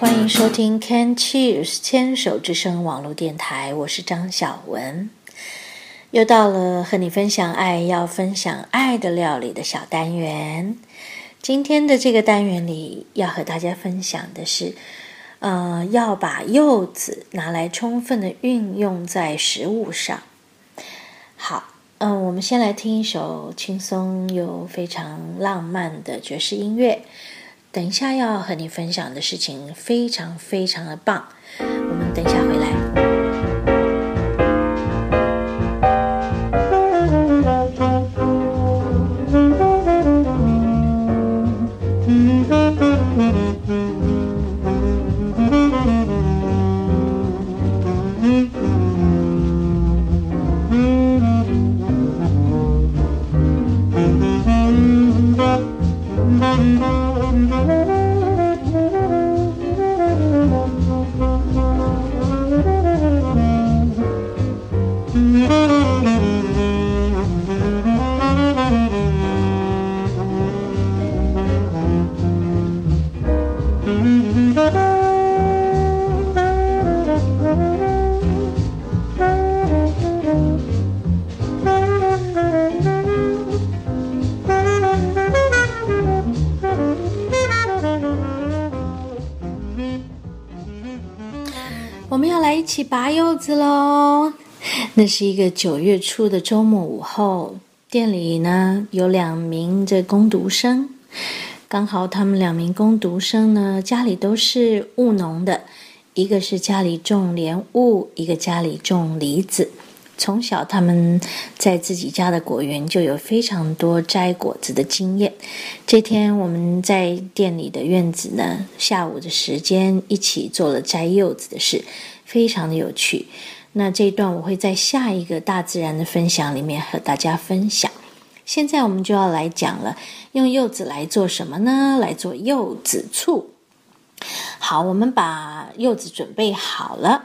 欢迎收听 Can Cheers 牵手之声网络电台，我是张小文。又到了和你分享爱、要分享爱的料理的小单元。今天的这个单元里，要和大家分享的是，呃，要把柚子拿来充分的运用在食物上。好，嗯，我们先来听一首轻松又非常浪漫的爵士音乐。等一下要和你分享的事情非常非常的棒，我们等一下回来。子喽！那是一个九月初的周末午后，店里呢有两名这工读生，刚好他们两名工读生呢家里都是务农的，一个是家里种莲雾，一个家里种梨子。从小他们在自己家的果园就有非常多摘果子的经验。这天我们在店里的院子呢，下午的时间一起做了摘柚子的事，非常的有趣。那这一段我会在下一个大自然的分享里面和大家分享。现在我们就要来讲了，用柚子来做什么呢？来做柚子醋。好，我们把柚子准备好了。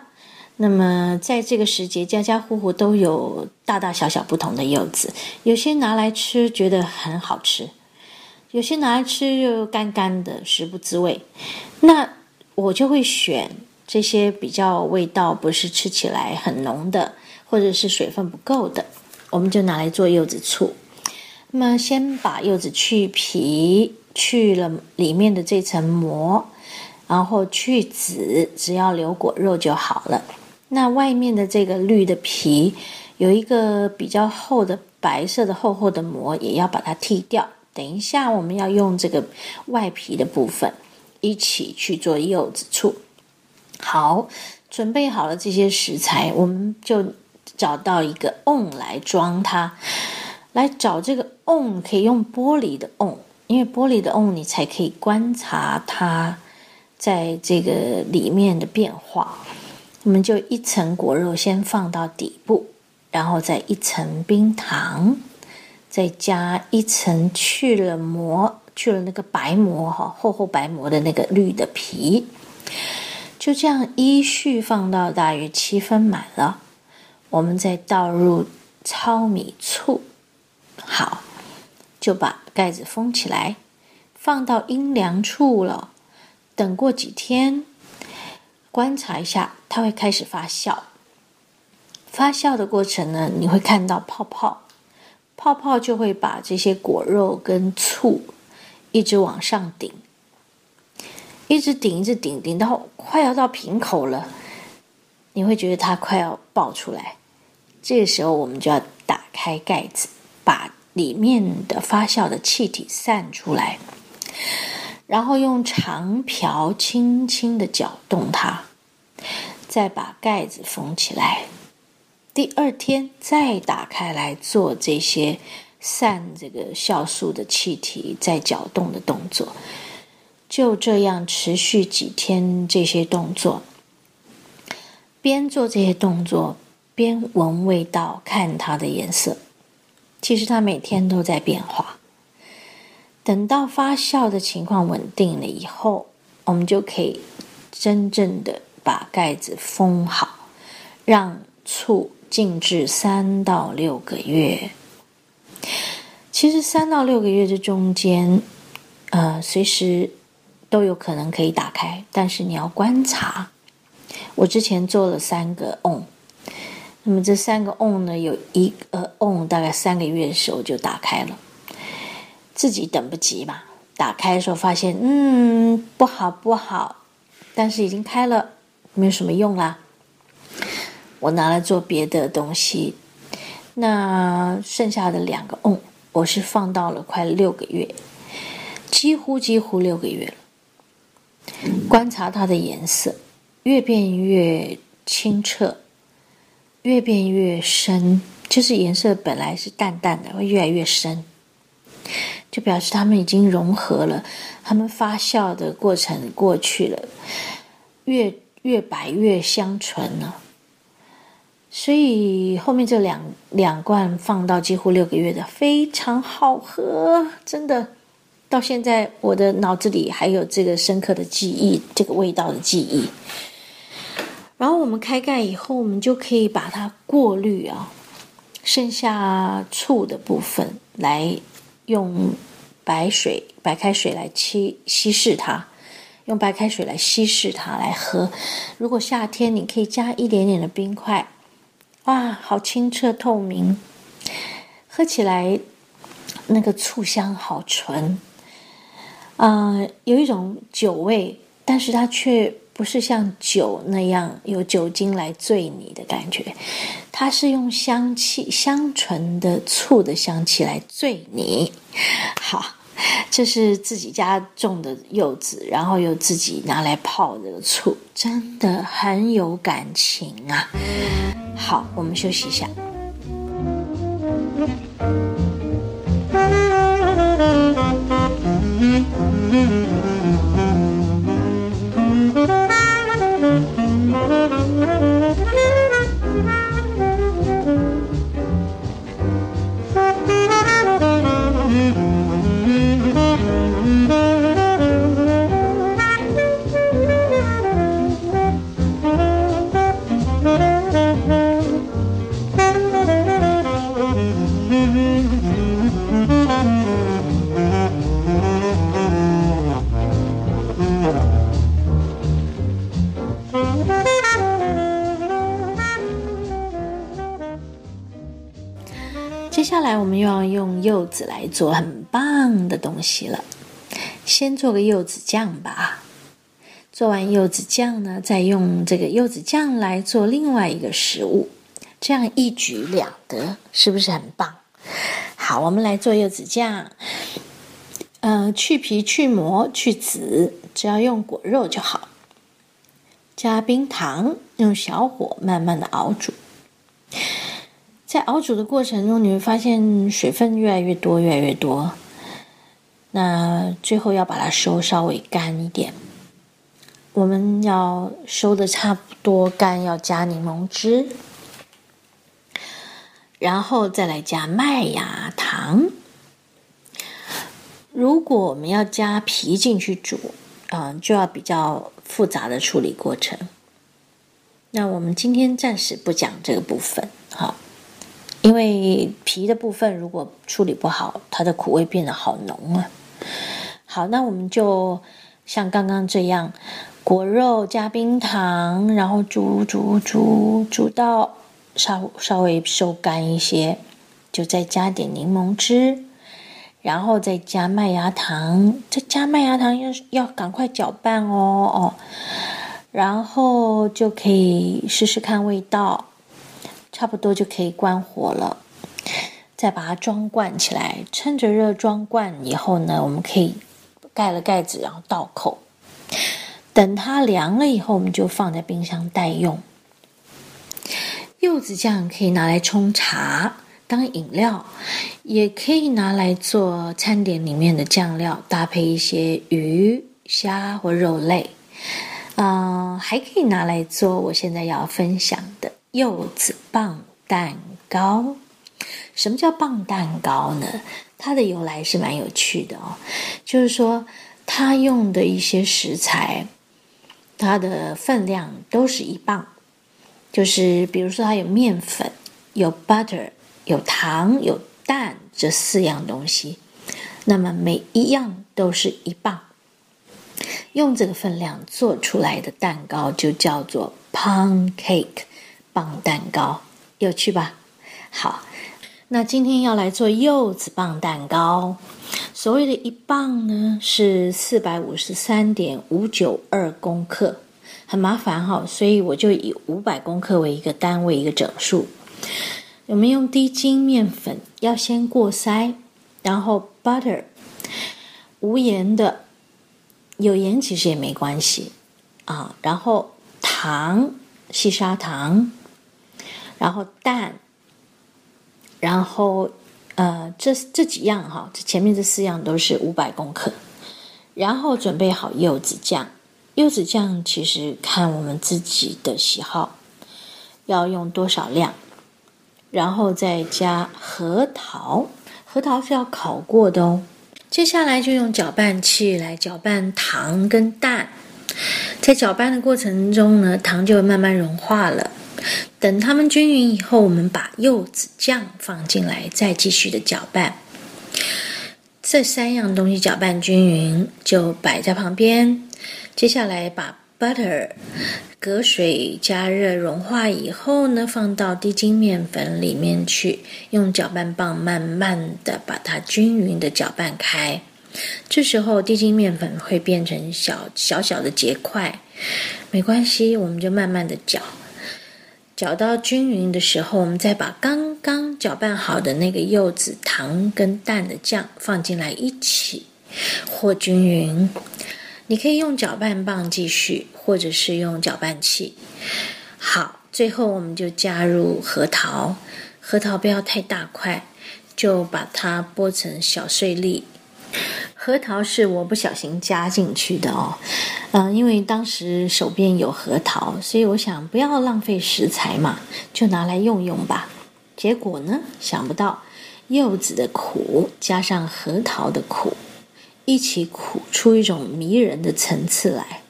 那么在这个时节，家家户户都有大大小小不同的柚子，有些拿来吃觉得很好吃，有些拿来吃又干干的，食不滋味。那我就会选这些比较味道不是吃起来很浓的，或者是水分不够的，我们就拿来做柚子醋。那么先把柚子去皮，去了里面的这层膜，然后去籽，只要留果肉就好了。那外面的这个绿的皮，有一个比较厚的白色的厚厚的膜，也要把它剔掉。等一下我们要用这个外皮的部分一起去做柚子醋。好，准备好了这些食材，我们就找到一个瓮来装它。来找这个瓮，可以用玻璃的瓮，因为玻璃的瓮你才可以观察它在这个里面的变化。我们就一层果肉先放到底部，然后再一层冰糖，再加一层去了膜、去了那个白膜哈厚厚白膜的那个绿的皮，就这样依序放到大约七分满了。我们再倒入糙米醋，好，就把盖子封起来，放到阴凉处了。等过几天。观察一下，它会开始发酵。发酵的过程呢，你会看到泡泡，泡泡就会把这些果肉跟醋一直往上顶，一直顶，一直顶，顶到快要到瓶口了，你会觉得它快要爆出来。这个时候，我们就要打开盖子，把里面的发酵的气体散出来。然后用长瓢轻轻的搅动它，再把盖子封起来。第二天再打开来做这些散这个酵素的气体再搅动的动作。就这样持续几天，这些动作，边做这些动作边闻味道，看它的颜色。其实它每天都在变化。等到发酵的情况稳定了以后，我们就可以真正的把盖子封好，让醋静置三到六个月。其实三到六个月这中间，呃，随时都有可能可以打开，但是你要观察。我之前做了三个 on，那么这三个 on 呢，有一个 on 大概三个月的时候就打开了，自己等不及嘛，打开的时候发现嗯不好不好，但是已经开了，没有什么用啦。我拿来做别的东西，那剩下的两个 on 我是放到了快六个月，几乎几乎六个月了。观察它的颜色，越变越清澈，越变越深，就是颜色本来是淡淡的，会越来越深，就表示它们已经融合了，它们发酵的过程过去了，越越白越香醇了。所以后面这两两罐放到几乎六个月的，非常好喝，真的。到现在，我的脑子里还有这个深刻的记忆，这个味道的记忆。然后我们开盖以后，我们就可以把它过滤啊，剩下醋的部分来用白水、白开水来稀稀释它，用白开水来稀释它来喝。如果夏天，你可以加一点点的冰块，哇，好清澈透明，喝起来那个醋香好纯。啊，有一种酒味，但是它却不是像酒那样有酒精来醉你的感觉，它是用香气香醇的醋的香气来醉你。好，这是自己家种的柚子，然后又自己拿来泡这个醋，真的很有感情啊。好，我们休息一下。接接下来我们又要用柚子来做很棒的东西了。先做个柚子酱吧。做完柚子酱呢，再用这个柚子酱来做另外一个食物，这样一举两得，是不是很棒？好，我们来做柚子酱。呃，去皮、去膜、去籽，只要用果肉就好。加冰糖，用小火慢慢的熬煮。在熬煮的过程中，你会发现水分越来越多，越来越多。那最后要把它收稍微干一点。我们要收的差不多干，要加柠檬汁，然后再来加麦芽糖。如果我们要加皮进去煮，嗯，就要比较复杂的处理过程。那我们今天暂时不讲这个部分，好。因为皮的部分如果处理不好，它的苦味变得好浓啊。好，那我们就像刚刚这样，果肉加冰糖，然后煮煮煮煮到稍稍微收干一些，就再加点柠檬汁，然后再加麦芽糖，再加麦芽糖要要赶快搅拌哦哦，然后就可以试试看味道。差不多就可以关火了，再把它装罐起来，趁着热装罐以后呢，我们可以盖了盖子，然后倒口。等它凉了以后，我们就放在冰箱待用。柚子酱可以拿来冲茶当饮料，也可以拿来做餐点里面的酱料，搭配一些鱼虾或肉类。嗯，还可以拿来做我现在要分享的。柚子棒蛋糕，什么叫棒蛋糕呢？它的由来是蛮有趣的哦，就是说它用的一些食材，它的分量都是一磅，就是比如说它有面粉、有 butter、有糖、有蛋这四样东西，那么每一样都是一磅。用这个分量做出来的蛋糕就叫做 pound cake，棒蛋糕，有趣吧？好，那今天要来做柚子棒蛋糕。所谓的一磅呢，是四百五十三点五九二公克，很麻烦哈，所以我就以五百公克为一个单位，一个整数。我们用低筋面粉，要先过筛，然后 butter 无盐的，有盐其实也没关系啊。然后糖，细砂糖，然后蛋，然后。呃，这这几样哈，这前面这四样都是五百公克，然后准备好柚子酱。柚子酱其实看我们自己的喜好，要用多少量，然后再加核桃，核桃是要烤过的哦。接下来就用搅拌器来搅拌糖跟蛋，在搅拌的过程中呢，糖就慢慢融化了。等它们均匀以后，我们把柚子酱放进来，再继续的搅拌。这三样东西搅拌均匀，就摆在旁边。接下来把 butter 隔水加热融化以后呢，放到低筋面粉里面去，用搅拌棒慢慢的把它均匀的搅拌开。这时候低筋面粉会变成小小小的结块，没关系，我们就慢慢的搅。搅到均匀的时候，我们再把刚刚搅拌好的那个柚子糖跟蛋的酱放进来一起和均匀。你可以用搅拌棒继续，或者是用搅拌器。好，最后我们就加入核桃，核桃不要太大块，就把它剥成小碎粒。核桃是我不小心加进去的哦，嗯，因为当时手边有核桃，所以我想不要浪费食材嘛，就拿来用用吧。结果呢，想不到柚子的苦加上核桃的苦，一起苦出一种迷人的层次来。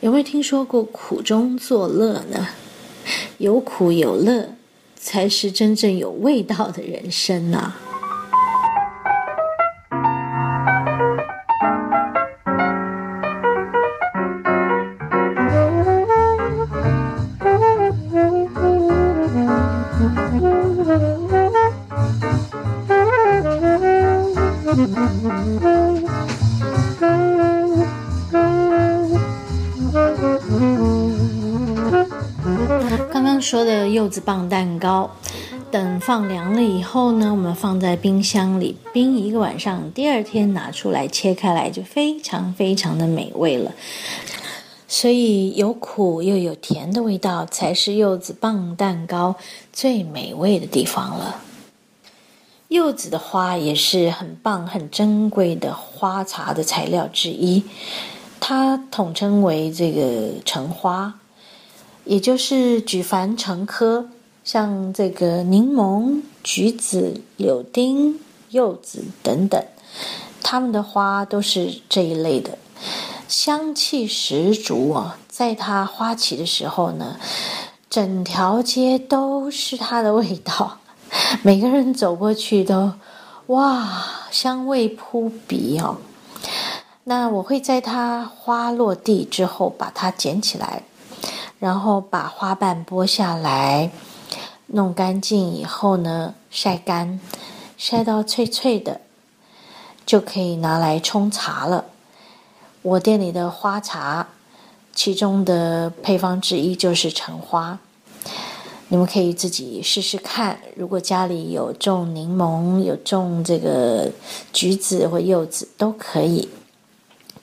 有没有听说过苦中作乐呢？有苦有乐，才是真正有味道的人生呐。柚子棒蛋糕，等放凉了以后呢，我们放在冰箱里冰一个晚上，第二天拿出来切开来，就非常非常的美味了。所以有苦又有甜的味道，才是柚子棒蛋糕最美味的地方了。柚子的花也是很棒、很珍贵的花茶的材料之一，它统称为这个橙花，也就是举凡成科，像这个柠檬、橘子、柳丁、柚子等等，它们的花都是这一类的，香气十足啊！在它花期的时候呢，整条街都是它的味道。每个人走过去都，哇，香味扑鼻哦。那我会在它花落地之后把它捡起来，然后把花瓣剥下来，弄干净以后呢，晒干，晒到脆脆的，就可以拿来冲茶了。我店里的花茶，其中的配方之一就是橙花。你们可以自己试试看，如果家里有种柠檬、有种这个橘子或柚子，都可以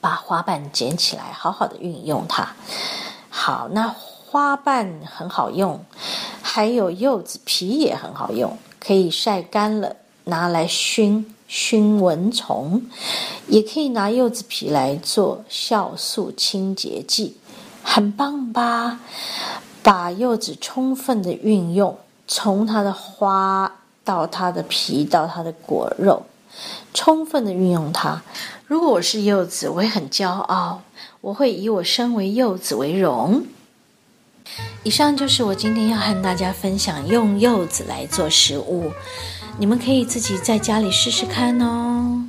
把花瓣捡起来，好好的运用它。好，那花瓣很好用，还有柚子皮也很好用，可以晒干了拿来熏熏蚊虫，也可以拿柚子皮来做酵素清洁剂，很棒吧？把柚子充分的运用，从它的花到它的皮到它的果肉，充分的运用它。如果我是柚子，我会很骄傲，我会以我身为柚子为荣。以上就是我今天要和大家分享用柚子来做食物，你们可以自己在家里试试看哦。